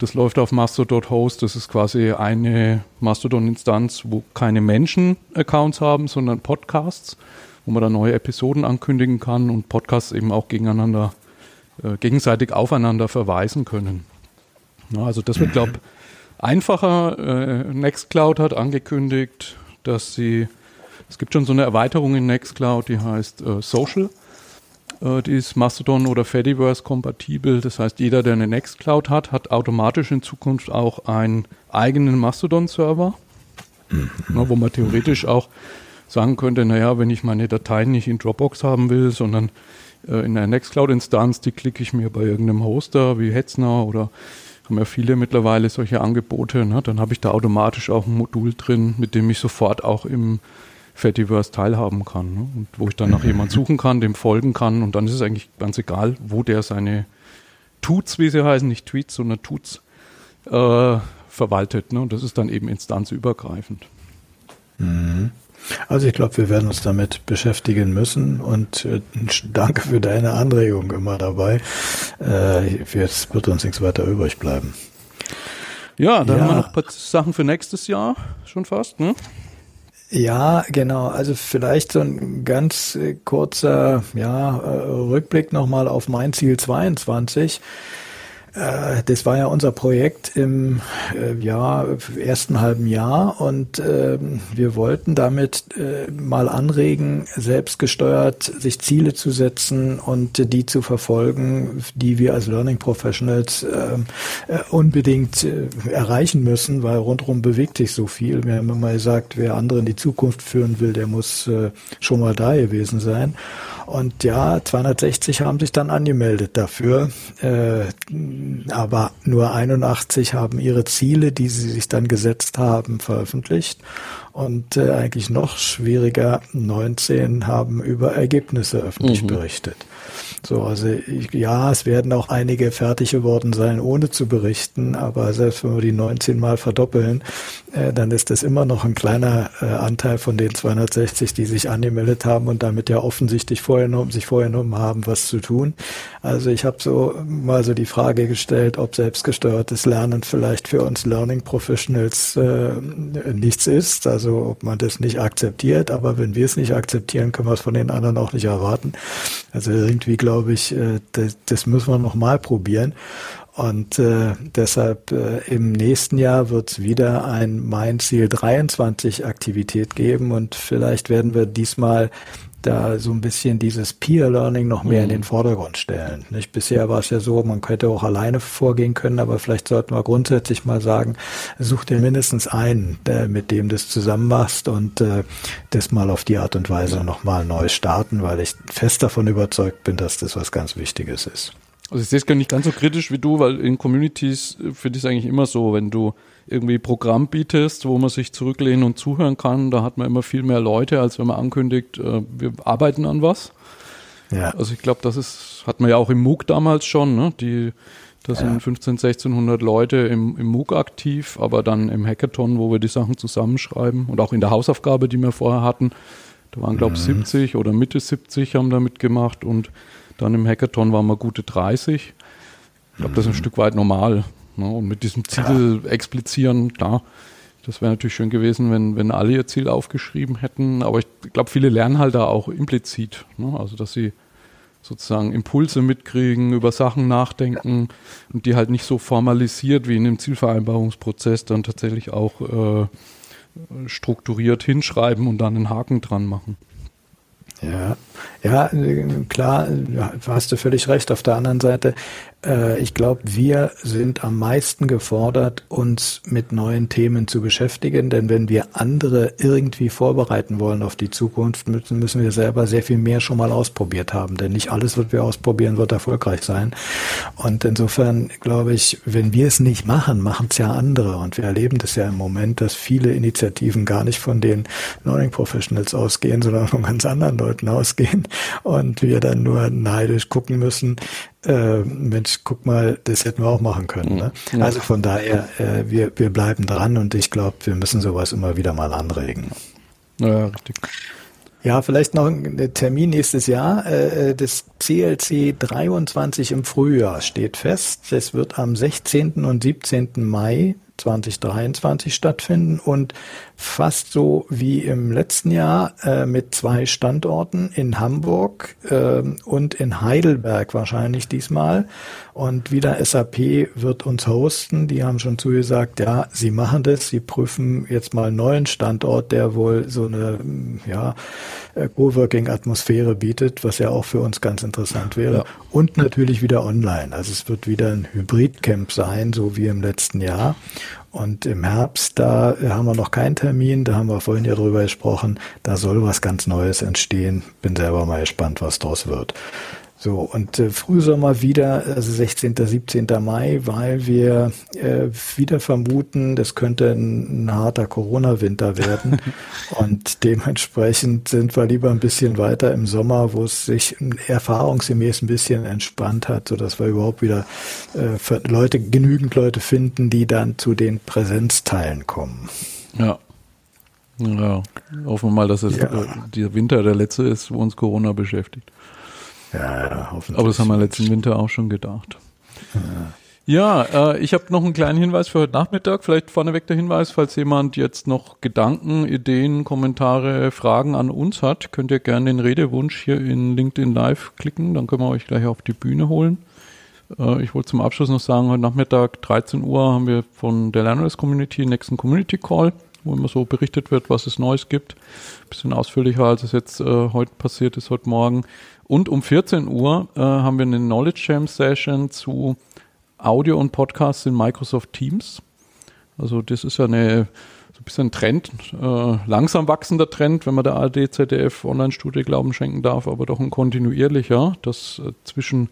Das läuft auf Mastodon.host. Das ist quasi eine Mastodon-Instanz, wo keine Menschen Accounts haben, sondern Podcasts, wo man dann neue Episoden ankündigen kann und Podcasts eben auch gegeneinander, äh, gegenseitig aufeinander verweisen können. Ja, also das wird, glaube ich, einfacher. Äh, Nextcloud hat angekündigt, dass sie es gibt schon so eine Erweiterung in Nextcloud, die heißt äh, Social. Äh, die ist Mastodon oder Fediverse kompatibel. Das heißt, jeder, der eine Nextcloud hat, hat automatisch in Zukunft auch einen eigenen Mastodon-Server, ne, wo man theoretisch auch sagen könnte, naja, wenn ich meine Dateien nicht in Dropbox haben will, sondern äh, in einer Nextcloud-Instanz, die klicke ich mir bei irgendeinem Hoster wie Hetzner oder haben ja viele mittlerweile solche Angebote, ne? dann habe ich da automatisch auch ein Modul drin, mit dem ich sofort auch im Fediverse teilhaben kann. Ne? Und wo ich dann nach jemand suchen kann, dem folgen kann und dann ist es eigentlich ganz egal, wo der seine Tuts, wie sie heißen, nicht Tweets, sondern Tuts, äh, verwaltet. Ne? Und das ist dann eben instanzübergreifend. Mhm. Also ich glaube, wir werden uns damit beschäftigen müssen und äh, danke für deine Anregung immer dabei. Äh, jetzt wird uns nichts weiter übrig bleiben. Ja, dann ja. haben wir noch ein paar Sachen für nächstes Jahr schon fast. Ne? Ja, genau. Also vielleicht so ein ganz äh, kurzer ja, äh, Rückblick nochmal auf mein Ziel 22. Äh, das war ja unser Projekt im äh, ja, ersten halben Jahr und äh, wir wollten damit äh, mal anregen, selbstgesteuert sich Ziele zu setzen und die zu verfolgen, die wir als Learning Professionals ähm, unbedingt erreichen müssen, weil rundherum bewegt sich so viel. Wir haben immer gesagt, wer andere in die Zukunft führen will, der muss schon mal da gewesen sein. Und ja, 260 haben sich dann angemeldet dafür, äh, aber nur 81 haben ihre Ziele, die sie sich dann gesetzt haben, veröffentlicht. Und äh, eigentlich noch schwieriger, 19 haben über Ergebnisse öffentlich mhm. berichtet. So, also ich, ja, es werden auch einige fertig geworden sein, ohne zu berichten, aber selbst wenn wir die 19 mal verdoppeln, äh, dann ist das immer noch ein kleiner äh, Anteil von den 260, die sich angemeldet haben und damit ja offensichtlich vorgenommen, sich vorgenommen haben, was zu tun. Also ich habe so mal so die Frage gestellt, ob selbstgesteuertes Lernen vielleicht für uns Learning Professionals äh, nichts ist, also ob man das nicht akzeptiert, aber wenn wir es nicht akzeptieren, können wir es von den anderen auch nicht erwarten. Also irgendwie glaube glaube ich, äh, das, das müssen wir noch mal probieren. Und äh, deshalb äh, im nächsten Jahr wird es wieder ein Mein Ziel 23 Aktivität geben und vielleicht werden wir diesmal da so ein bisschen dieses Peer Learning noch mehr mhm. in den Vordergrund stellen. Nicht? Bisher war es ja so, man könnte auch alleine vorgehen können, aber vielleicht sollten wir grundsätzlich mal sagen, such dir mindestens einen, der, mit dem du das zusammen machst und äh, das mal auf die Art und Weise nochmal neu starten, weil ich fest davon überzeugt bin, dass das was ganz Wichtiges ist. Also ich sehe es gar nicht ganz so kritisch wie du, weil in Communities äh, finde ich es eigentlich immer so, wenn du irgendwie Programm bietest, wo man sich zurücklehnen und zuhören kann, da hat man immer viel mehr Leute, als wenn man ankündigt, äh, wir arbeiten an was. Ja. Also ich glaube, das ist, hat man ja auch im MOOC damals schon, ne? Die, da sind ja. 15, 1600 Leute im, im MOOC aktiv, aber dann im Hackathon, wo wir die Sachen zusammenschreiben und auch in der Hausaufgabe, die wir vorher hatten, da waren, glaube ich, mhm. 70 oder Mitte 70 haben da mitgemacht und dann im Hackathon waren wir gute 30. Ich glaube, das ist ein mhm. Stück weit normal. Ne? Und mit diesem Ziel ja. explizieren, klar, das wäre natürlich schön gewesen, wenn, wenn alle ihr Ziel aufgeschrieben hätten. Aber ich glaube, viele lernen halt da auch implizit. Ne? Also, dass sie sozusagen Impulse mitkriegen, über Sachen nachdenken und die halt nicht so formalisiert wie in dem Zielvereinbarungsprozess dann tatsächlich auch äh, strukturiert hinschreiben und dann einen Haken dran machen. Ja, ja, klar, hast du völlig recht. Auf der anderen Seite Äh, ich glaube, wir sind am meisten gefordert, uns mit neuen Themen zu beschäftigen, denn wenn wir andere irgendwie vorbereiten wollen auf die Zukunft, müssen, müssen wir selber sehr viel mehr schon mal ausprobiert haben, denn nicht alles, was wir ausprobieren, wird erfolgreich sein. Und insofern glaube ich, wenn wir es nicht machen, machen es ja andere. Und wir erleben das ja im Moment, dass viele Initiativen gar nicht von den Learning Professionals ausgehen, sondern von ganz anderen Leuten ausgehen und wir dann nur neidisch gucken müssen, äh, Mensch, guck mal, das hätten wir auch machen können. Ne? Ja. Also von daher, äh, wir, wir bleiben dran und ich glaube, wir müssen sowas immer wieder mal anregen. Ja, richtig. Ja, vielleicht noch ein Termin nächstes Jahr. Äh, das CLC 23 im Frühjahr steht fest. Es wird am 16. und 17. Mai 2023 stattfinden und fast so wie im letzten Jahr äh, mit zwei Standorten in Hamburg äh, und in Heidelberg wahrscheinlich diesmal. Und wieder SAP wird uns hosten. Die haben schon zugesagt, ja, sie machen das. Sie prüfen jetzt mal einen neuen Standort, der wohl so eine ja, äh, Coworking-Atmosphäre bietet, was ja auch für uns ganz interessant wäre. Ja. Und natürlich wieder online. Also es wird wieder ein Hybrid-Camp sein, so wie im letzten Jahr. Und im Herbst, da haben wir noch keinen Termin, da haben wir vorhin ja drüber gesprochen, da soll was ganz Neues entstehen. Bin selber mal gespannt, was daraus wird. So, und äh, Frühsommer wieder, also 16., 17. Mai, weil wir äh, wieder vermuten, das könnte ein, ein harter Corona-Winter werden. und dementsprechend sind wir lieber ein bisschen weiter im Sommer, wo es sich erfahrungsgemäß ein bisschen entspannt hat, sodass wir überhaupt wieder äh, Leute, genügend Leute finden, die dann zu den Präsenzteilen kommen. Ja. Ja, hoffen wir mal, dass es ja. äh, der Winter der letzte ist, wo uns Corona beschäftigt. Ja, hoffentlich. Aber das haben wir letzten Winter auch schon gedacht. Ja, ja äh, ich habe noch einen kleinen Hinweis für heute Nachmittag. Vielleicht vorneweg der Hinweis, falls jemand jetzt noch Gedanken, Ideen, Kommentare, Fragen an uns hat, könnt ihr gerne den Redewunsch hier in LinkedIn Live klicken. Dann können wir euch gleich auf die Bühne holen. Äh, ich wollte zum Abschluss noch sagen, heute Nachmittag 13 Uhr haben wir von der Learners Community nächsten Community Call wo immer so berichtet wird, was es Neues gibt. Bisschen ausführlicher, als es jetzt äh, heute passiert ist, heute Morgen. Und um 14 Uhr äh, haben wir eine Knowledge Jam Session zu Audio und Podcasts in Microsoft Teams. Also das ist ja eine so ein bisschen ein Trend, äh, langsam wachsender Trend, wenn man der ARD, ZDF Online-Studie Glauben schenken darf, aber doch ein kontinuierlicher, dass äh, zwischen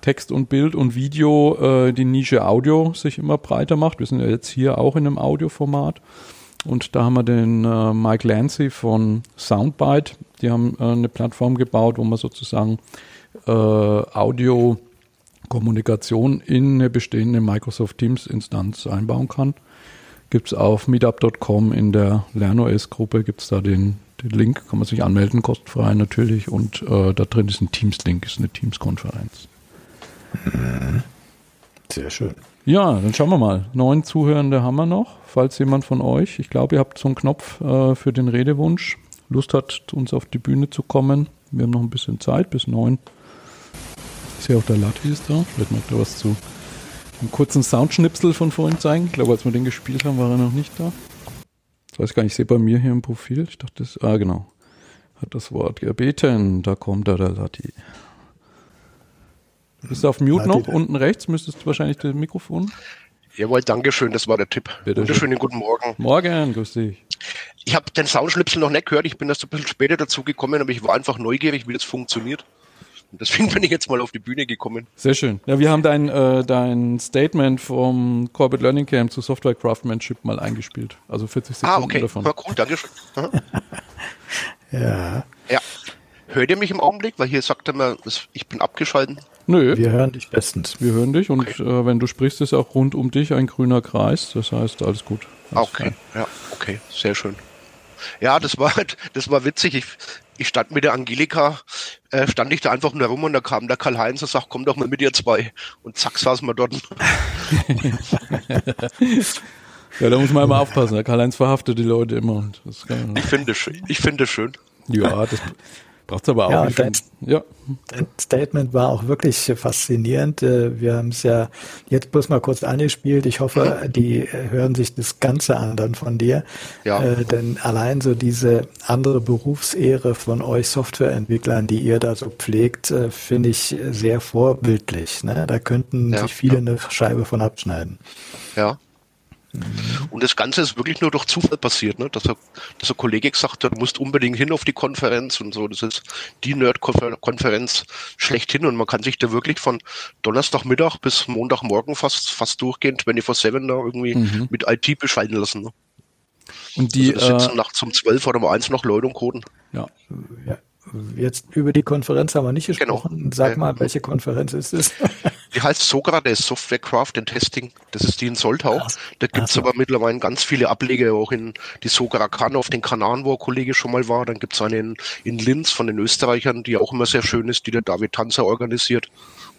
Text und Bild und Video äh, die Nische Audio sich immer breiter macht. Wir sind ja jetzt hier auch in einem Audioformat. Und da haben wir den äh, Mike Lancy von Soundbite. Die haben äh, eine Plattform gebaut, wo man sozusagen äh, Audio-Kommunikation in eine bestehende Microsoft Teams-Instanz einbauen kann. Gibt es auf meetup.com in der LernOS-Gruppe, gibt es da den, den Link, kann man sich anmelden, kostenfrei natürlich. Und äh, da drin ist ein Teams-Link, ist eine Teams-Konferenz. Sehr schön. Ja, dann schauen wir mal. Neun Zuhörende haben wir noch. Falls jemand von euch, ich glaube, ihr habt so einen Knopf äh, für den Redewunsch, Lust hat, uns auf die Bühne zu kommen. Wir haben noch ein bisschen Zeit, bis neun. Ich sehe auch der Lati ist da. Vielleicht mag er was zu einem kurzen Soundschnipsel von vorhin zeigen. Ich glaube, als wir den gespielt haben, war er noch nicht da. Ich weiß gar nicht, ich sehe bei mir hier im Profil. Ich dachte, das, ah, genau. Hat das Wort gebeten. Da kommt er, der Lati. Bist du auf Mute noch? Unten rechts müsstest du wahrscheinlich das Mikrofon. Jawohl, danke schön, das war der Tipp. Bitte Wunderschönen guten Morgen. Morgen, grüß dich. Ich habe den Soundschnipsel noch nicht gehört, ich bin erst ein bisschen später dazu gekommen, aber ich war einfach neugierig, wie das funktioniert. Und deswegen bin ich jetzt mal auf die Bühne gekommen. Sehr schön. Ja, wir haben dein, äh, dein Statement vom Corporate Learning Camp zu Software Craftsmanship mal eingespielt. Also 40 Sekunden ah, okay. davon. Ja, cool, danke schön. ja. Ja. Hört ihr mich im Augenblick? Weil hier sagt er mir, ich bin abgeschalten. Nö. Wir hören dich bestens. Wir hören dich und okay. äh, wenn du sprichst, ist auch rund um dich ein grüner Kreis. Das heißt, alles gut. Alles okay, frei. ja, okay, sehr schön. Ja, das war das war witzig. Ich, ich stand mit der Angelika, äh, stand ich da einfach nur rum und da kam der Karl-Heinz und sagt, komm doch mal mit ihr zwei. Und zack, saßen wir dort. ja, da muss man immer aufpassen. Der Karl-Heinz verhaftet die Leute immer. Und das ich finde schön. Ich finde schön. Ja, das, Braucht es aber auch Ja, nicht. viel- ja. Dein Statement war auch wirklich faszinierend. Äh, Wir haben es ja jetzt bloß mal kurz angespielt. Ich hoffe, die äh, hören sich das Ganze an dann von dir. Ja. Äh, denn allein so diese andere Berufsehre von euch Softwareentwicklern, die ihr da so pflegt, äh, finde ich sehr vorbildlich. Ne? Da könnten Ja, sich viele ja. eine Scheibe von abschneiden. Ja. Und das Ganze ist wirklich nur durch Zufall passiert, ne? dass, er, dass ein Kollege gesagt hat, du musst unbedingt hin auf die Konferenz und so. Das ist die Nerd-Konferenz schlechthin und man kann sich da wirklich von Donnerstagmittag bis Montagmorgen fast, fast durchgehend 24-7 da irgendwie mit IT bescheiden lassen. Ne? Und die, also sitzen äh, nachts um 12 oder um 1 noch Leute und coden. ja. Ja. Jetzt über die Konferenz haben wir nicht Genau. gesprochen. Sag Ja. mal, welche Konferenz ist es? Die heißt Socrates Software Craft and Testing. Das ist die in Soltau. Ach, Da gibt's ach so. aber mittlerweile ganz viele Ableger, auch in die Socracan auf den Kanaren, wo ein Kollege schon mal war. Dann gibt's eine in, in Linz von den Österreichern, die auch immer sehr schön ist, die der David Tanzer organisiert.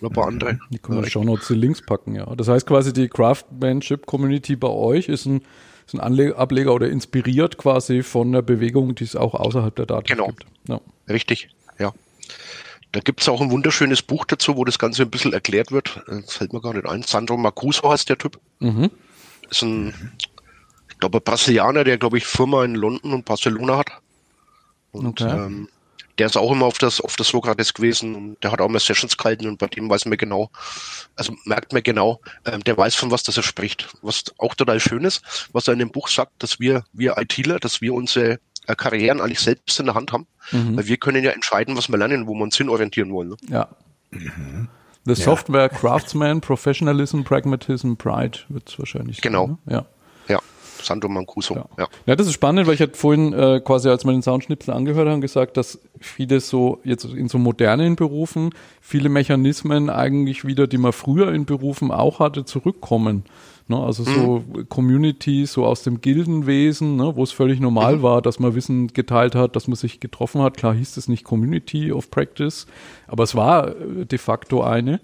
Und ein paar andere. Die können wir schon noch zu Links packen, ja. Das heißt quasi, die Craftsmanship-Community bei euch ist ein, ist ein Anle Ableger oder inspiriert quasi von der Bewegung, die es auch außerhalb der Daten Genau. gibt. Ja. Richtig, ja. Da gibt's auch ein wunderschönes Buch dazu, wo das Ganze ein bisschen erklärt wird. Das fällt mir gar nicht ein. Sandro Marcuso heißt der Typ. Mhm. Ist ein, ich glaube, ein Brasilianer, der, glaube ich, Firma in London und Barcelona hat. Und Okay. ähm, der ist auch immer auf das, auf das Sokrates gewesen und der hat auch mal Sessions gehalten und bei dem weiß man genau, also merkt man genau, ähm, der weiß von was das er spricht. Was auch total schön ist, was er in dem Buch sagt, dass wir, wir ITler, dass wir unsere äh, Karrieren eigentlich selbst in der Hand haben, Mhm. weil wir können ja entscheiden, was wir lernen, wo wir uns hinorientieren wollen. Ne? Ja. The Software Craftsman, Professionalism, Pragmatism, Pride wird es wahrscheinlich Genau. sein. Ne? Ja. Ja, Sandro Mancuso. Ja. Ja. ja, das ist spannend, weil ich hatte vorhin äh, quasi, als wir den Soundschnipsel angehört haben, gesagt, dass viele so jetzt in so modernen Berufen viele Mechanismen eigentlich wieder, die man früher in Berufen auch hatte, zurückkommen. Ne, also so Communities, so aus dem Gildenwesen, ne, wo es völlig normal war, dass man Wissen geteilt hat, dass man sich getroffen hat. Klar hieß es nicht Community of Practice, aber es war äh, de facto eine.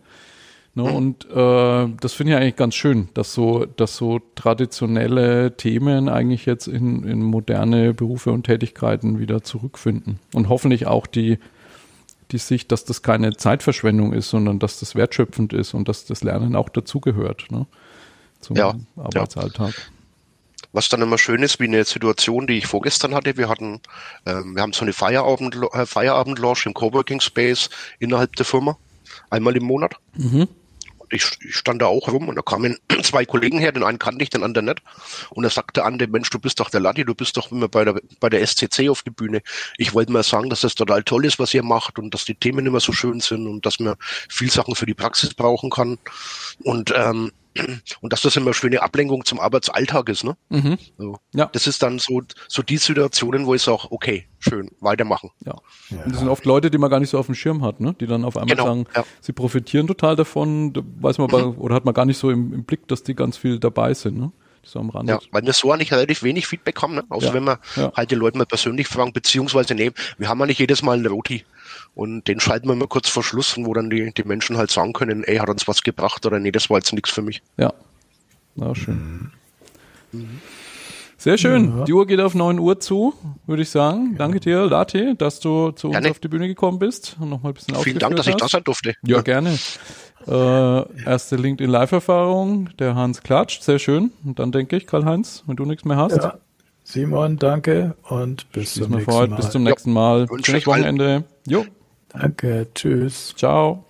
Ne, Und äh, das finde ich eigentlich ganz schön, dass so, dass so traditionelle Themen eigentlich jetzt in, in moderne Berufe und Tätigkeiten wieder zurückfinden. Und hoffentlich auch die, die Sicht, dass das keine Zeitverschwendung ist, sondern dass das wertschöpfend ist und dass das Lernen auch dazugehört ne, zum Ja, Arbeitsalltag. Was dann immer schön ist, wie eine Situation, die ich vorgestern hatte. Wir hatten, ähm, wir haben so eine Feierabend, äh, Feierabend-Lounge im Coworking Space innerhalb der Firma. Einmal im Monat. Und ich, ich stand da auch rum und da kamen zwei Kollegen her, den einen kannte ich, den anderen nicht. Und da sagte Ande, Mensch, du bist doch der Ladi, du bist doch immer bei der, bei der SCC auf die Bühne. Ich wollte mal sagen, dass das total toll ist, was ihr macht und dass die Themen immer so schön sind und dass man viel Sachen für die Praxis brauchen kann. Und, ähm, und dass das immer schöne Ablenkung zum Arbeitsalltag ist, ne? Mhm. So. Ja. Das ist dann so, so die Situationen, wo ich sage, okay, schön, weitermachen. Ja. Und das sind oft Leute, die man gar nicht so auf dem Schirm hat, ne? die dann auf einmal Genau, sagen, ja. sie profitieren total davon, da weiß man bei, oder hat man gar nicht so im, im Blick, dass die ganz viel dabei sind, ne? so am Rande. Ja, weil wir so eigentlich relativ wenig Feedback haben, ne? außer Ja, wenn wir ja. halt die Leute mal persönlich fragen, beziehungsweise nee, wir haben ja nicht jedes Mal einen Roti. Und den schalten wir mal kurz vor Schluss, wo dann die, die Menschen halt sagen können, ey, hat uns was gebracht oder nee, das war jetzt nichts für mich. Ja. Na, schön. Sehr schön. Die Uhr geht auf 9 Uhr zu, würde ich sagen. Danke dir, Lati, dass du zu uns auf die Bühne gekommen bist und nochmal ein bisschen Vielen Dank, dass ich da hast. sein durfte. Ja, gerne. Äh, erste LinkedIn-Live-Erfahrung, der Hans klatscht, sehr schön. Und dann denke ich, Karl-Heinz, wenn du nichts mehr hast, Ja. Simon, danke und bis zum schließen wir nächsten. Mal. Bis zum nächsten Mal. Schönes. Wochenende. Jo, Danke, tschüss. ciao.